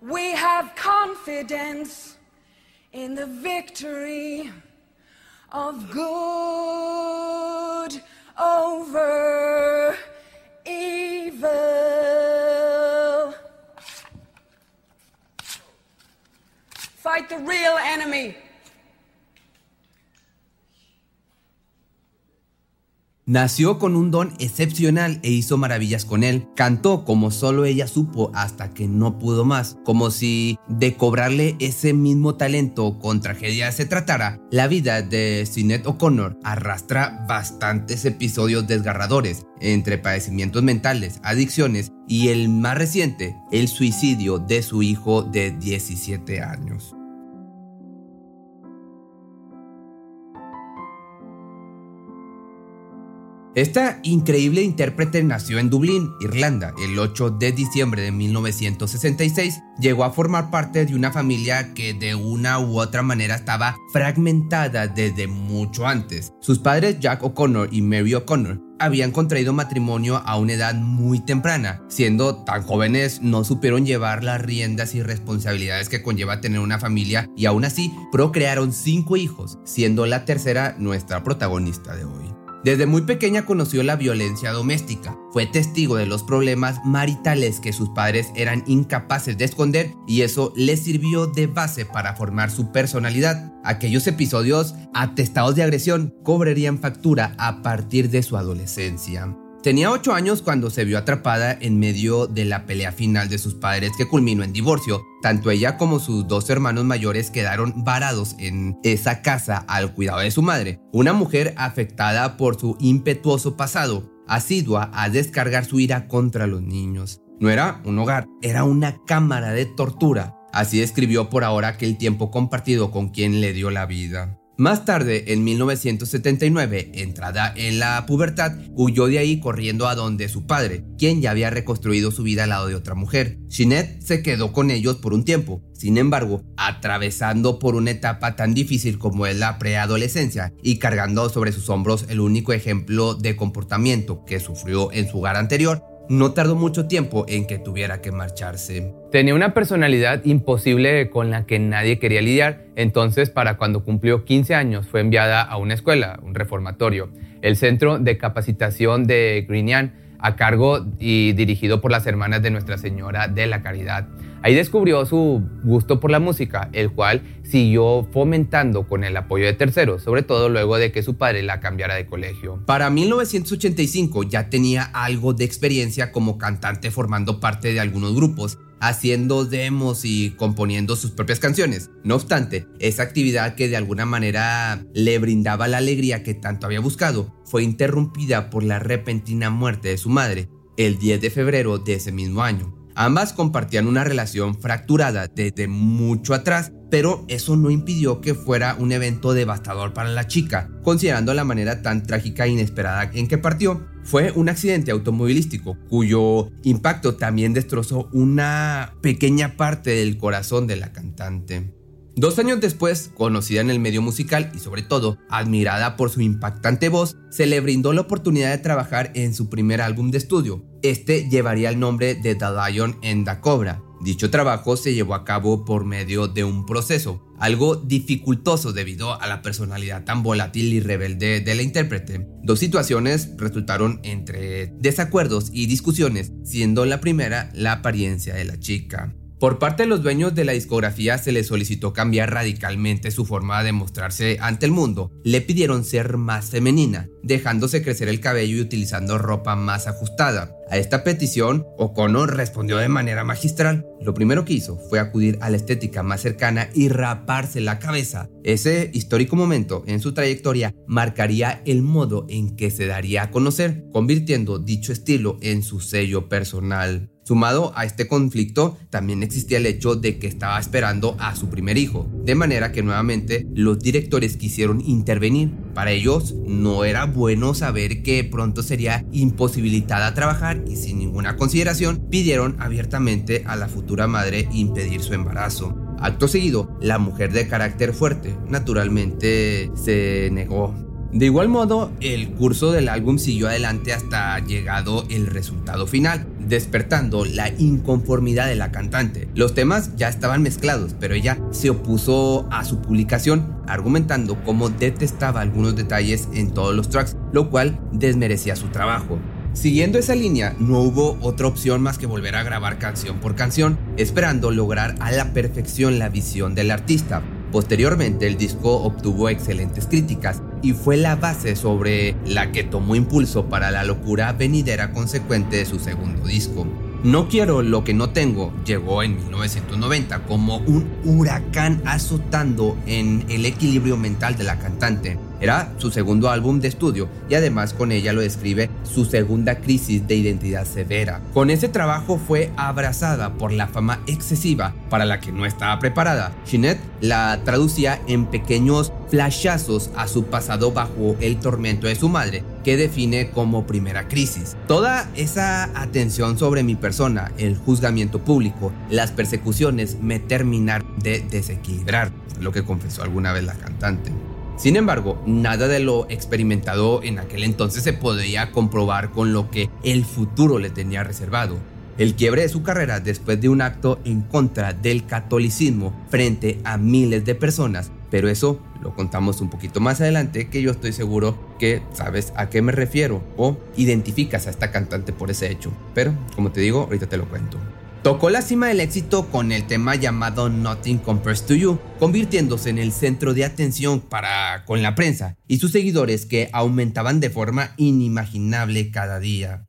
We have confidence in the victory of good over evil. Fight the real enemy. Nació con un don excepcional e hizo maravillas con él. Cantó como solo ella supo hasta que no pudo más, como si de cobrarle ese mismo talento con tragedia se tratara. La vida de Sinead O'Connor arrastra bastantes episodios desgarradores, entre padecimientos mentales, adicciones y el más reciente, el suicidio de su hijo de 17 años. Esta increíble intérprete nació en Dublín, Irlanda, el 8 de diciembre de 1966. Llegó a formar parte de una familia que de una u otra manera estaba fragmentada desde mucho antes. Sus padres Jack O'Connor y Mary O'Connor habían contraído matrimonio a una edad muy temprana. Siendo tan jóvenes, no supieron llevar las riendas y responsabilidades que conlleva tener una familia y aún así procrearon cinco hijos, siendo la tercera nuestra protagonista de hoy. Desde muy pequeña conoció la violencia doméstica, fue testigo de los problemas maritales que sus padres eran incapaces de esconder y eso le sirvió de base para formar su personalidad. Aquellos episodios atestados de agresión cobrarían factura a partir de su adolescencia. Tenía 8 años cuando se vio atrapada en medio de la pelea final de sus padres que culminó en divorcio. Tanto ella como sus dos hermanos mayores quedaron varados en esa casa al cuidado de su madre, una mujer afectada por su impetuoso pasado, asidua a descargar su ira contra los niños. No era un hogar, era una cámara de tortura. Así describió por ahora aquel tiempo compartido con quien le dio la vida. Más tarde, en 1979, entrada en la pubertad, huyó de ahí corriendo a donde su padre, quien ya había reconstruido su vida al lado de otra mujer. Jeanette se quedó con ellos por un tiempo. Sin embargo, atravesando por una etapa tan difícil como es la preadolescencia y cargando sobre sus hombros el único ejemplo de comportamiento que sufrió en su hogar anterior, no tardó mucho tiempo en que tuviera que marcharse. Tenía una personalidad imposible con la que nadie quería lidiar, entonces para cuando cumplió 15 años fue enviada a una escuela, un reformatorio, el Centro de Capacitación de Grignan, a cargo y dirigido por las hermanas de Nuestra Señora de la Caridad. Ahí descubrió su gusto por la música, el cual siguió fomentando con el apoyo de terceros, sobre todo luego de que su padre la cambiara de colegio. Para 1985 ya tenía algo de experiencia como cantante formando parte de algunos grupos, haciendo demos y componiendo sus propias canciones. No obstante, esa actividad que de alguna manera le brindaba la alegría que tanto había buscado fue interrumpida por la repentina muerte de su madre el 10 de febrero de ese mismo año. Ambas compartían una relación fracturada desde mucho atrás pero eso no impidió que fuera un evento devastador para la chica, considerando la manera tan trágica e inesperada en que partió. Fue un accidente automovilístico cuyo impacto también destrozó una pequeña parte del corazón de la cantante. Dos años después, conocida en el medio musical y sobre todo admirada por su impactante voz, se le brindó la oportunidad de trabajar en su primer álbum de estudio. Este llevaría el nombre de The Lion and the Cobra. Dicho trabajo se llevó a cabo por medio de un proceso, algo dificultoso debido a la personalidad tan volátil y rebelde de la intérprete. Dos situaciones resultaron entre desacuerdos y discusiones, siendo la primera la apariencia de la chica. Por parte de los dueños de la discografía se les solicitó cambiar radicalmente su forma de mostrarse ante el mundo. Le pidieron ser más femenina, dejándose crecer el cabello y utilizando ropa más ajustada. A esta petición, O'Connor respondió de manera magistral. Lo primero que hizo fue acudir a la estética más cercana y raparse la cabeza. Ese histórico momento en su trayectoria marcaría el modo en que se daría a conocer, convirtiendo dicho estilo en su sello personal. Sumado a este conflicto, también existía el hecho de que estaba esperando a su primer hijo, de manera que nuevamente los directores quisieron intervenir. Para ellos no era bueno saber que pronto sería imposibilitada a trabajar y sin ninguna consideración pidieron abiertamente a la futura madre impedir su embarazo. Acto seguido, la mujer de carácter fuerte naturalmente se negó de igual modo, el curso del álbum siguió adelante hasta llegado el resultado final, despertando la inconformidad de la cantante. Los temas ya estaban mezclados, pero ella se opuso a su publicación, argumentando cómo detestaba algunos detalles en todos los tracks, lo cual desmerecía su trabajo. Siguiendo esa línea, no hubo otra opción más que volver a grabar canción por canción, esperando lograr a la perfección la visión del artista. Posteriormente, el disco obtuvo excelentes críticas y fue la base sobre la que tomó impulso para la locura venidera consecuente de su segundo disco. No quiero lo que no tengo llegó en 1990 como un huracán azotando en el equilibrio mental de la cantante. Era su segundo álbum de estudio y además con ella lo describe su segunda crisis de identidad severa. Con ese trabajo fue abrazada por la fama excesiva para la que no estaba preparada. Jeanette la traducía en pequeños flashazos a su pasado bajo el tormento de su madre, que define como primera crisis. Toda esa atención sobre mi persona, el juzgamiento público, las persecuciones me terminaron de desequilibrar, lo que confesó alguna vez la cantante. Sin embargo, nada de lo experimentado en aquel entonces se podía comprobar con lo que el futuro le tenía reservado. El quiebre de su carrera después de un acto en contra del catolicismo frente a miles de personas, pero eso lo contamos un poquito más adelante que yo estoy seguro que sabes a qué me refiero o identificas a esta cantante por ese hecho. Pero, como te digo, ahorita te lo cuento. Tocó la cima del éxito con el tema llamado Nothing Compares to You, convirtiéndose en el centro de atención para con la prensa y sus seguidores que aumentaban de forma inimaginable cada día.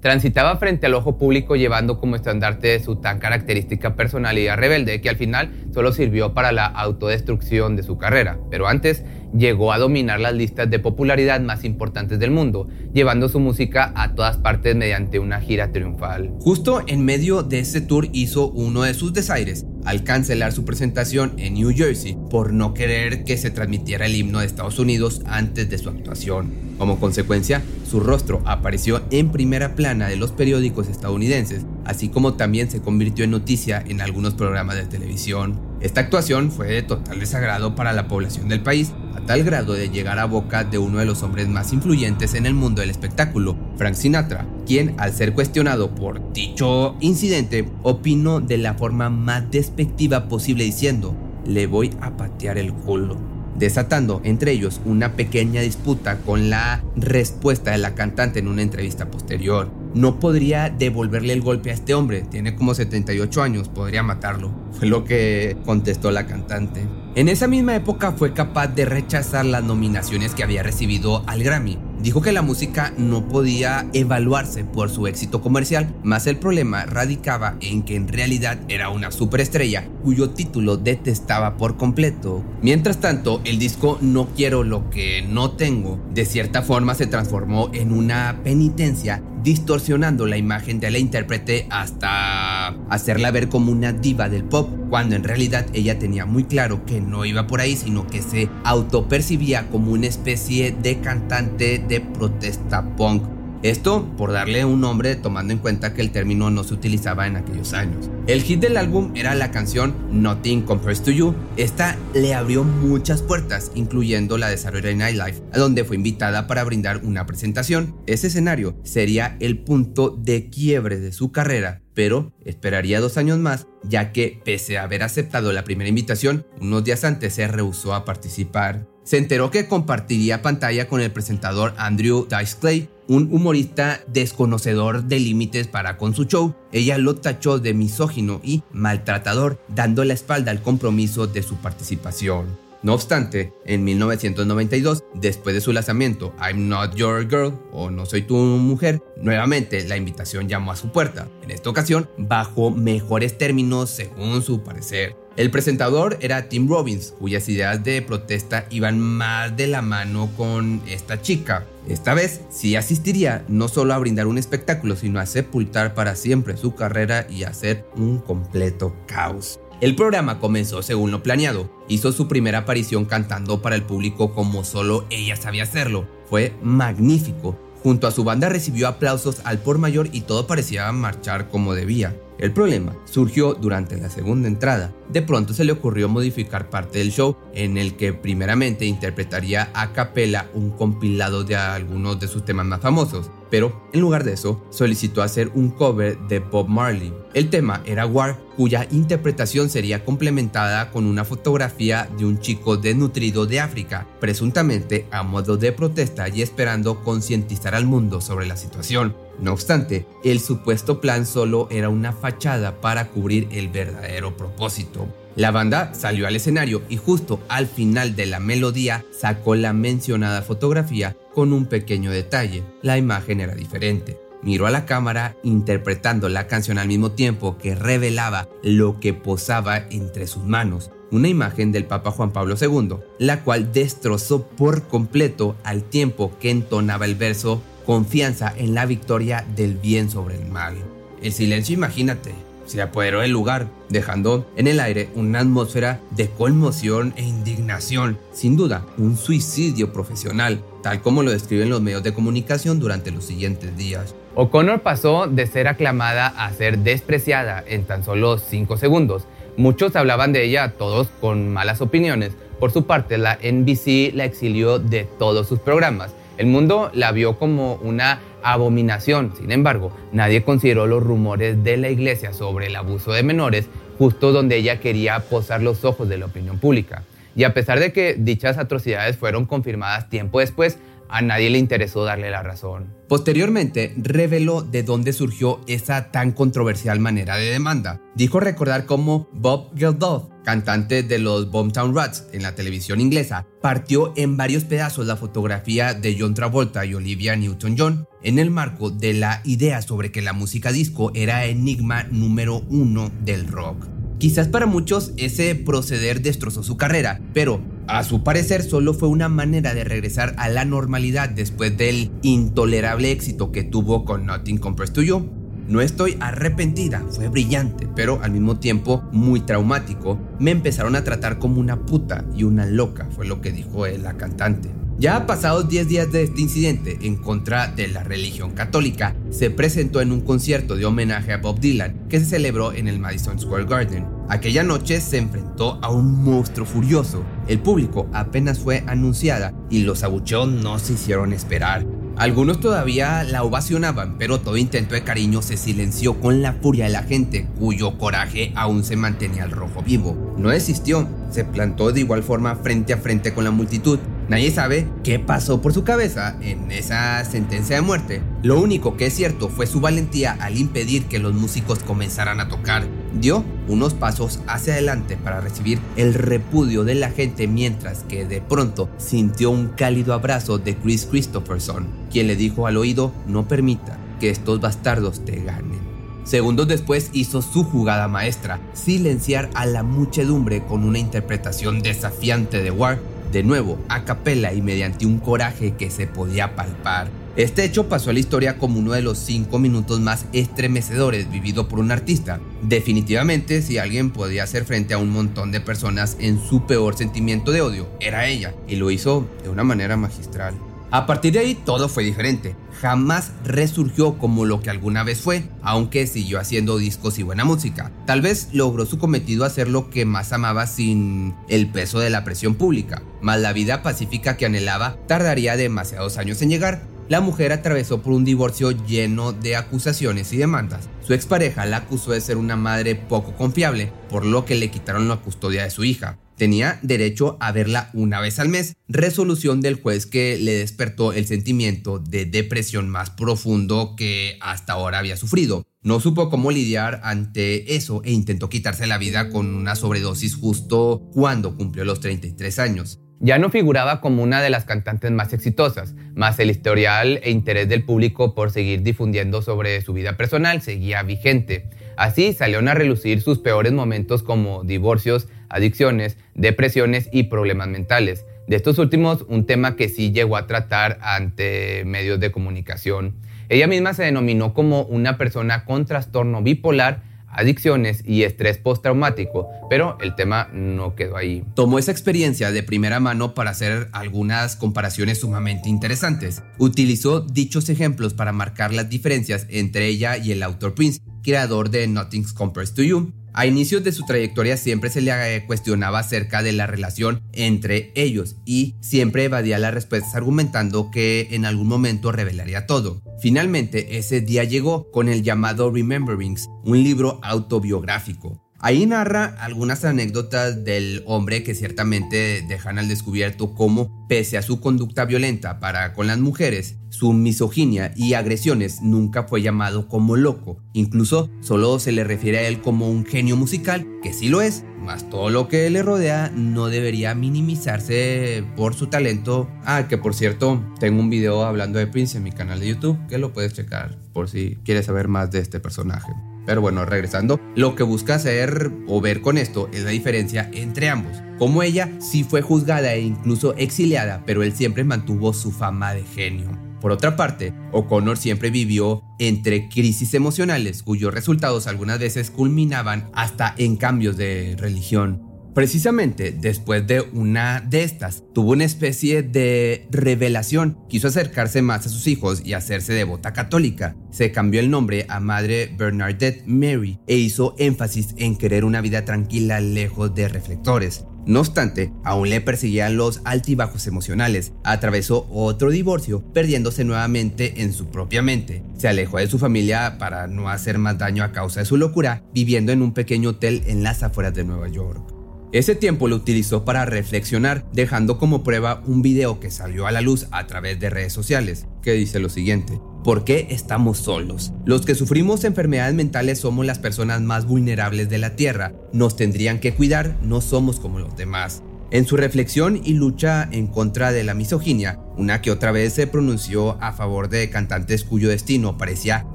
Transitaba frente al ojo público llevando como estandarte su tan característica personalidad rebelde que al final solo sirvió para la autodestrucción de su carrera, pero antes llegó a dominar las listas de popularidad más importantes del mundo, llevando su música a todas partes mediante una gira triunfal. Justo en medio de ese tour hizo uno de sus desaires, al cancelar su presentación en New Jersey por no querer que se transmitiera el himno de Estados Unidos antes de su actuación. Como consecuencia, su rostro apareció en primera plana de los periódicos estadounidenses, así como también se convirtió en noticia en algunos programas de televisión. Esta actuación fue de total desagrado para la población del país, a tal grado de llegar a boca de uno de los hombres más influyentes en el mundo del espectáculo, Frank Sinatra, quien al ser cuestionado por dicho incidente, opinó de la forma más despectiva posible diciendo, le voy a patear el culo desatando entre ellos una pequeña disputa con la respuesta de la cantante en una entrevista posterior. No podría devolverle el golpe a este hombre, tiene como 78 años, podría matarlo, fue lo que contestó la cantante. En esa misma época fue capaz de rechazar las nominaciones que había recibido al Grammy. Dijo que la música no podía evaluarse por su éxito comercial, más el problema radicaba en que en realidad era una superestrella cuyo título detestaba por completo. Mientras tanto, el disco No quiero lo que no tengo de cierta forma se transformó en una penitencia distorsionando la imagen de la intérprete hasta hacerla ver como una diva del pop, cuando en realidad ella tenía muy claro que no iba por ahí, sino que se autopercibía como una especie de cantante de protesta punk esto por darle un nombre tomando en cuenta que el término no se utilizaba en aquellos años. El hit del álbum era la canción Nothing Compares to You. Esta le abrió muchas puertas, incluyendo la de Saturday Night Live, a donde fue invitada para brindar una presentación. Ese escenario sería el punto de quiebre de su carrera, pero esperaría dos años más, ya que pese a haber aceptado la primera invitación, unos días antes se rehusó a participar. Se enteró que compartiría pantalla con el presentador Andrew Dice Clay, un humorista desconocedor de límites para con su show. Ella lo tachó de misógino y maltratador, dando la espalda al compromiso de su participación. No obstante, en 1992, después de su lanzamiento I'm Not Your Girl o No Soy Tu Mujer, nuevamente la invitación llamó a su puerta, en esta ocasión bajo mejores términos según su parecer. El presentador era Tim Robbins, cuyas ideas de protesta iban más de la mano con esta chica. Esta vez sí asistiría no solo a brindar un espectáculo, sino a sepultar para siempre su carrera y hacer un completo caos. El programa comenzó según lo planeado. Hizo su primera aparición cantando para el público como solo ella sabía hacerlo. Fue magnífico. Junto a su banda recibió aplausos al por mayor y todo parecía marchar como debía. El problema surgió durante la segunda entrada. De pronto se le ocurrió modificar parte del show en el que primeramente interpretaría a capela un compilado de algunos de sus temas más famosos, pero en lugar de eso solicitó hacer un cover de Bob Marley. El tema era War, cuya interpretación sería complementada con una fotografía de un chico desnutrido de África, presuntamente a modo de protesta y esperando concientizar al mundo sobre la situación. No obstante, el supuesto plan solo era una fachada para cubrir el verdadero propósito. La banda salió al escenario y justo al final de la melodía sacó la mencionada fotografía con un pequeño detalle. La imagen era diferente. Miró a la cámara interpretando la canción al mismo tiempo que revelaba lo que posaba entre sus manos, una imagen del Papa Juan Pablo II, la cual destrozó por completo al tiempo que entonaba el verso confianza en la victoria del bien sobre el mal. El silencio, imagínate, se apoderó del lugar, dejando en el aire una atmósfera de conmoción e indignación, sin duda un suicidio profesional, tal como lo describen los medios de comunicación durante los siguientes días. O'Connor pasó de ser aclamada a ser despreciada en tan solo 5 segundos. Muchos hablaban de ella, todos con malas opiniones. Por su parte, la NBC la exilió de todos sus programas el mundo la vio como una abominación. Sin embargo, nadie consideró los rumores de la iglesia sobre el abuso de menores justo donde ella quería posar los ojos de la opinión pública. Y a pesar de que dichas atrocidades fueron confirmadas tiempo después, a nadie le interesó darle la razón. Posteriormente, reveló de dónde surgió esa tan controversial manera de demanda. Dijo recordar cómo Bob Geldof, cantante de los Boomtown Rats en la televisión inglesa, partió en varios pedazos la fotografía de John Travolta y Olivia Newton-John en el marco de la idea sobre que la música disco era enigma número uno del rock. Quizás para muchos ese proceder destrozó su carrera, pero a su parecer solo fue una manera de regresar a la normalidad después del intolerable éxito que tuvo con Nothing Compares to You. No estoy arrepentida, fue brillante, pero al mismo tiempo muy traumático. Me empezaron a tratar como una puta y una loca, fue lo que dijo la cantante. Ya pasados 10 días de este incidente en contra de la religión católica, se presentó en un concierto de homenaje a Bob Dylan que se celebró en el Madison Square Garden. Aquella noche se enfrentó a un monstruo furioso. El público apenas fue anunciada y los abucheos no se hicieron esperar. Algunos todavía la ovacionaban, pero todo intento de cariño se silenció con la furia de la gente, cuyo coraje aún se mantenía al rojo vivo. No desistió, se plantó de igual forma frente a frente con la multitud Nadie sabe qué pasó por su cabeza en esa sentencia de muerte. Lo único que es cierto fue su valentía al impedir que los músicos comenzaran a tocar. Dio unos pasos hacia adelante para recibir el repudio de la gente mientras que de pronto sintió un cálido abrazo de Chris Christopherson, quien le dijo al oído no permita que estos bastardos te ganen. Segundos después hizo su jugada maestra, silenciar a la muchedumbre con una interpretación desafiante de War de nuevo a capela y mediante un coraje que se podía palpar. Este hecho pasó a la historia como uno de los cinco minutos más estremecedores vivido por un artista. Definitivamente, si alguien podía hacer frente a un montón de personas en su peor sentimiento de odio, era ella, y lo hizo de una manera magistral. A partir de ahí todo fue diferente. Jamás resurgió como lo que alguna vez fue, aunque siguió haciendo discos y buena música. Tal vez logró su cometido hacer lo que más amaba sin el peso de la presión pública, mas la vida pacífica que anhelaba tardaría demasiados años en llegar. La mujer atravesó por un divorcio lleno de acusaciones y demandas. Su expareja la acusó de ser una madre poco confiable, por lo que le quitaron la custodia de su hija tenía derecho a verla una vez al mes, resolución del juez que le despertó el sentimiento de depresión más profundo que hasta ahora había sufrido. No supo cómo lidiar ante eso e intentó quitarse la vida con una sobredosis justo cuando cumplió los 33 años. Ya no figuraba como una de las cantantes más exitosas, más el historial e interés del público por seguir difundiendo sobre su vida personal seguía vigente. Así salieron a relucir sus peores momentos como divorcios, adicciones, depresiones y problemas mentales. De estos últimos, un tema que sí llegó a tratar ante medios de comunicación. Ella misma se denominó como una persona con trastorno bipolar adicciones y estrés postraumático, pero el tema no quedó ahí. Tomó esa experiencia de primera mano para hacer algunas comparaciones sumamente interesantes. Utilizó dichos ejemplos para marcar las diferencias entre ella y el autor Prince, creador de Nothing Compares to You. A inicios de su trayectoria siempre se le eh, cuestionaba acerca de la relación entre ellos y siempre evadía las respuestas argumentando que en algún momento revelaría todo. Finalmente, ese día llegó con el llamado Rememberings, un libro autobiográfico. Ahí narra algunas anécdotas del hombre que ciertamente dejan al descubierto cómo, pese a su conducta violenta para con las mujeres, su misoginia y agresiones nunca fue llamado como loco. Incluso solo se le refiere a él como un genio musical, que sí lo es, más todo lo que le rodea no debería minimizarse por su talento. Ah, que por cierto, tengo un video hablando de Prince en mi canal de YouTube que lo puedes checar por si quieres saber más de este personaje. Pero bueno, regresando, lo que busca hacer o ver con esto es la diferencia entre ambos. Como ella sí fue juzgada e incluso exiliada, pero él siempre mantuvo su fama de genio. Por otra parte, O'Connor siempre vivió entre crisis emocionales cuyos resultados algunas veces culminaban hasta en cambios de religión. Precisamente después de una de estas, tuvo una especie de revelación. Quiso acercarse más a sus hijos y hacerse devota católica. Se cambió el nombre a Madre Bernadette Mary e hizo énfasis en querer una vida tranquila lejos de reflectores. No obstante, aún le perseguían los altibajos emocionales. Atravesó otro divorcio, perdiéndose nuevamente en su propia mente. Se alejó de su familia para no hacer más daño a causa de su locura, viviendo en un pequeño hotel en las afueras de Nueva York. Ese tiempo lo utilizó para reflexionar, dejando como prueba un video que salió a la luz a través de redes sociales, que dice lo siguiente. ¿Por qué estamos solos? Los que sufrimos enfermedades mentales somos las personas más vulnerables de la Tierra. Nos tendrían que cuidar, no somos como los demás. En su reflexión y lucha en contra de la misoginia, una que otra vez se pronunció a favor de cantantes cuyo destino parecía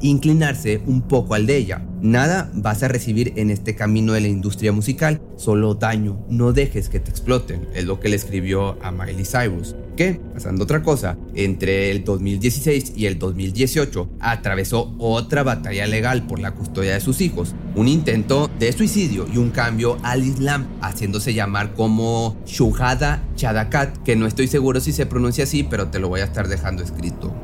inclinarse un poco al de ella. Nada vas a recibir en este camino de la industria musical, solo daño, no dejes que te exploten, es lo que le escribió a Miley Cyrus que, pasando otra cosa, entre el 2016 y el 2018 atravesó otra batalla legal por la custodia de sus hijos, un intento de suicidio y un cambio al Islam, haciéndose llamar como Shuhada Chadakat, que no estoy seguro si se pronuncia así, pero te lo voy a estar dejando escrito.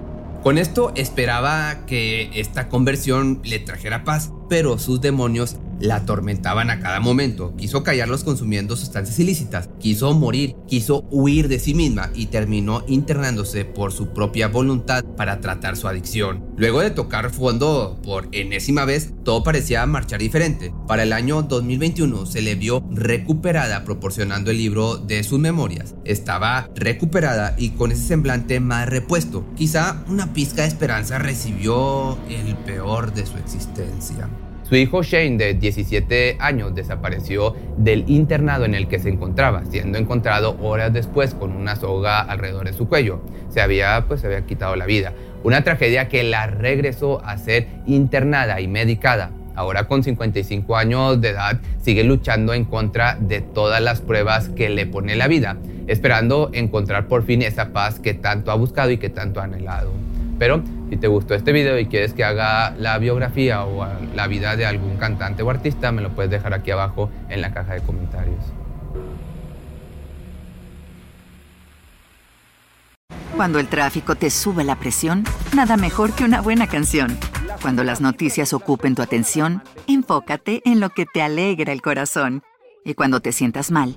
Con esto esperaba que esta conversión le trajera paz, pero sus demonios la atormentaban a cada momento. Quiso callarlos consumiendo sustancias ilícitas, quiso morir, quiso huir de sí misma y terminó internándose por su propia voluntad para tratar su adicción. Luego de tocar fondo por enésima vez, todo parecía marchar diferente. Para el año 2021 se le vio recuperada proporcionando el libro de sus memorias. Estaba recuperada y con ese semblante más repuesto. Quizá una pizca de esperanza recibió el peor de su existencia. Su hijo Shane, de 17 años, desapareció del internado en el que se encontraba, siendo encontrado horas después con una soga alrededor de su cuello. Se había, pues, se había quitado la vida. Una tragedia que la regresó a ser internada y medicada. Ahora con 55 años de edad sigue luchando en contra de todas las pruebas que le pone la vida, esperando encontrar por fin esa paz que tanto ha buscado y que tanto ha anhelado. Pero si te gustó este video y quieres que haga la biografía o la vida de algún cantante o artista, me lo puedes dejar aquí abajo en la caja de comentarios. Cuando el tráfico te sube la presión, nada mejor que una buena canción. Cuando las noticias ocupen tu atención, enfócate en lo que te alegra el corazón. Y cuando te sientas mal,